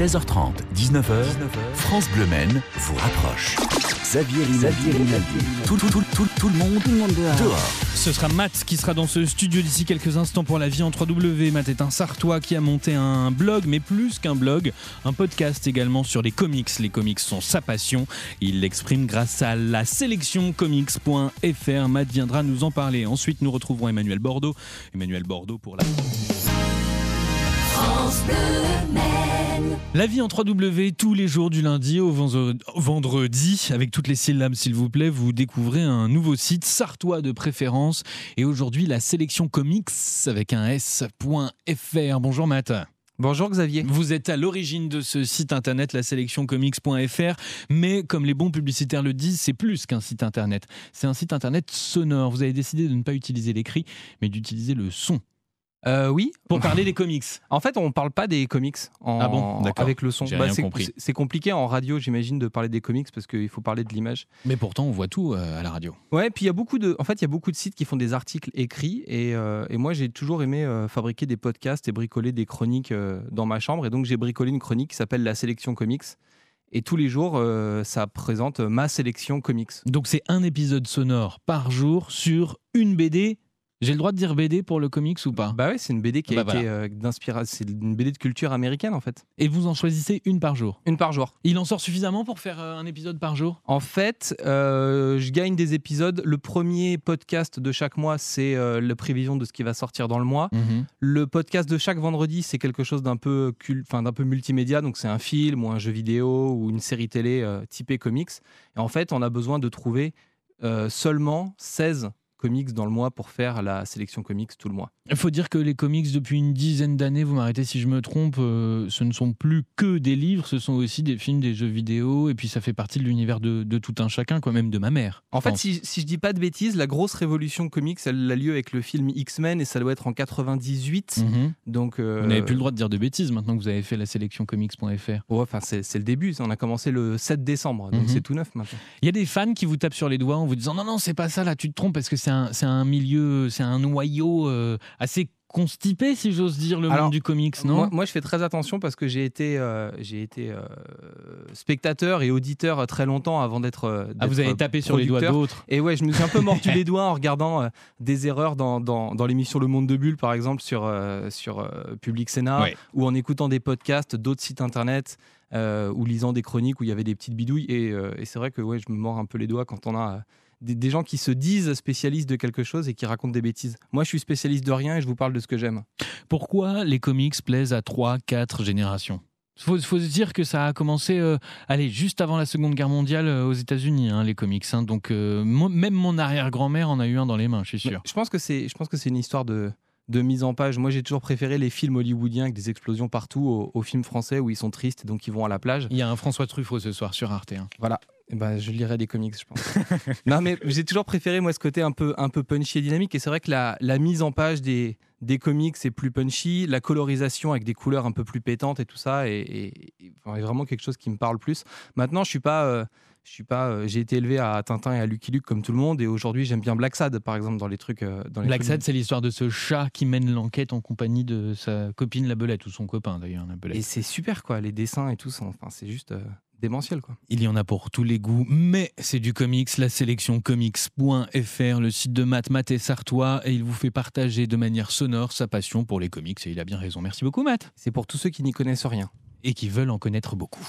16h30, 19h, France Bleu Men vous rapproche. Xavier Rinaldi, tout, tout, tout, tout, tout le monde, tout le monde dehors. Ce sera Matt qui sera dans ce studio d'ici quelques instants pour la vie en 3W. Matt est un Sartois qui a monté un blog, mais plus qu'un blog, un podcast également sur les comics. Les comics sont sa passion. Il l'exprime grâce à la sélection comics.fr. Matt viendra nous en parler. Ensuite, nous retrouverons Emmanuel Bordeaux. Emmanuel Bordeaux pour la. La vie en 3W tous les jours du lundi au vendredi, avec toutes les syllabes s'il vous plaît, vous découvrez un nouveau site sartois de préférence et aujourd'hui la sélection comics avec un s.fr. Bonjour Matt. Bonjour Xavier. Vous êtes à l'origine de ce site internet, la sélectioncomics.fr, mais comme les bons publicitaires le disent, c'est plus qu'un site internet. C'est un site internet sonore. Vous avez décidé de ne pas utiliser l'écrit, mais d'utiliser le son. Euh, oui. Pour parler des comics. En fait, on ne parle pas des comics en, Ah bon avec le son. Bah, c'est- compliqué en radio, j'imagine, de parler des comics parce qu'il faut parler de l'image. Mais pourtant, on voit tout euh, à la radio. Ouais, puis il y a beaucoup de, en fait, il y a beaucoup de sites qui font des articles écrits et, euh, et moi j'ai toujours aimé euh, fabriquer des podcasts et bricoler des chroniques dans ma chambre et donc j'ai bricolé une chronique qui s'appelle la sélection comics et tous les jours euh, ça présente ma sélection comics. Donc c'est un épisode sonore par jour sur une BD. J'ai le droit de dire BD pour le comics ou pas? Bah ouais, c'est une BD qui a Bah été euh, d'inspiration, c'est une BD de culture américaine en fait. Et vous en choisissez une par jour? Une par jour. Il en sort suffisamment pour faire euh, un épisode par jour? En fait, euh, je gagne des épisodes. Le premier podcast de chaque mois, c'est la prévision de ce qui va sortir dans le mois. Le podcast de chaque vendredi, c'est quelque chose d'un peu, cul- enfin, d'un peu multimédia. Donc, c'est un film ou un jeu vidéo ou une série télé typée comics. Et en fait, on a besoin de trouver seulement 16 comics dans le mois pour faire la sélection comics tout le mois. Il faut dire que les comics, depuis une dizaine d'années, vous m'arrêtez si je me trompe, euh, ce ne sont plus que des livres, ce sont aussi des films, des jeux vidéo, et puis ça fait partie de l'univers de, de tout un chacun, quand même de ma mère. En fait, si, si je dis pas de bêtises, la grosse révolution comics, elle a lieu avec le film X-Men et ça doit être en 98. Mhm. Donc, euh, Vous n'avez plus le droit de dire de bêtises maintenant que vous avez fait la sélection comics.fr. Ouais, enfin, c'est c'est le début. On a commencé le 7 décembre, donc Mhm. c'est tout neuf maintenant. Il y a des fans qui vous tapent sur les doigts en vous disant non, non, c'est pas ça, là, tu te trompes parce que c'est c'est un milieu, c'est un noyau euh, assez constipé, si j'ose dire, le Alors, monde du comics, non moi, moi, je fais très attention parce que j'ai été, euh, j'ai été euh, spectateur et auditeur très longtemps avant d'être. Ah, vous avez tapé sur les doigts d'autres. Et ouais, je me suis un peu mordu les doigts en regardant euh, des erreurs dans, dans, dans l'émission Le Monde de Bulle, par exemple, sur, sur Public Sénat, Ouais. ou en écoutant des podcasts d'autres sites internet, euh, ou lisant des chroniques où il y avait des petites bidouilles. Et, euh, et c'est vrai que ouais, je me mords un peu les doigts quand on a. euh, des, des gens qui se disent spécialistes de quelque chose et qui racontent des bêtises. Moi, je suis spécialiste de rien et je vous parle de ce que j'aime. Pourquoi les comics plaisent à 3, 4 générations? Faut, faut se dire que ça a commencé, euh, allez, juste avant la Seconde Guerre mondiale euh, aux États-Unis, hein, les comics. hein. donc euh, même mon arrière-grand-mère en a eu un dans les mains, je suis sûr. Je pense que c'est, je pense que c'est une histoire de, de mise en page. Moi, j'ai toujours préféré les films hollywoodiens avec des explosions partout aux, aux films français où ils sont tristes et donc ils vont à la plage. Il y a un François Truffaut ce soir sur Arte. hein. Voilà. Eh ben, je lirai des comics, je pense. non, mais j'ai toujours préféré, moi, ce côté un peu, un peu punchy et dynamique. Et c'est vrai que la, la mise en page des, des comics est plus punchy. La colorisation avec des couleurs un peu plus pétantes et tout ça est vraiment quelque chose qui me parle plus. Maintenant, je suis pas. euh, je suis pas, euh, j'ai été élevé à Tintin et à Lucky Luke comme tout le monde et aujourd'hui j'aime bien Black Sad par exemple dans les trucs euh, dans les Black Sad, c'est l'histoire de ce chat qui mène l'enquête en compagnie de sa copine la Belette, ou son copain d'ailleurs, la Belette. et c'est super quoi les dessins et tout ça enfin c'est juste euh, démentiel quoi Il y en a pour tous les goûts, mais c'est du comics, la sélection comics.fr, le site de Matt, Matt et Sartois, et il vous fait partager de manière sonore sa passion pour les comics, et il a bien raison. Merci beaucoup Matt, c'est pour tous ceux qui n'y connaissent rien et qui veulent en connaître beaucoup.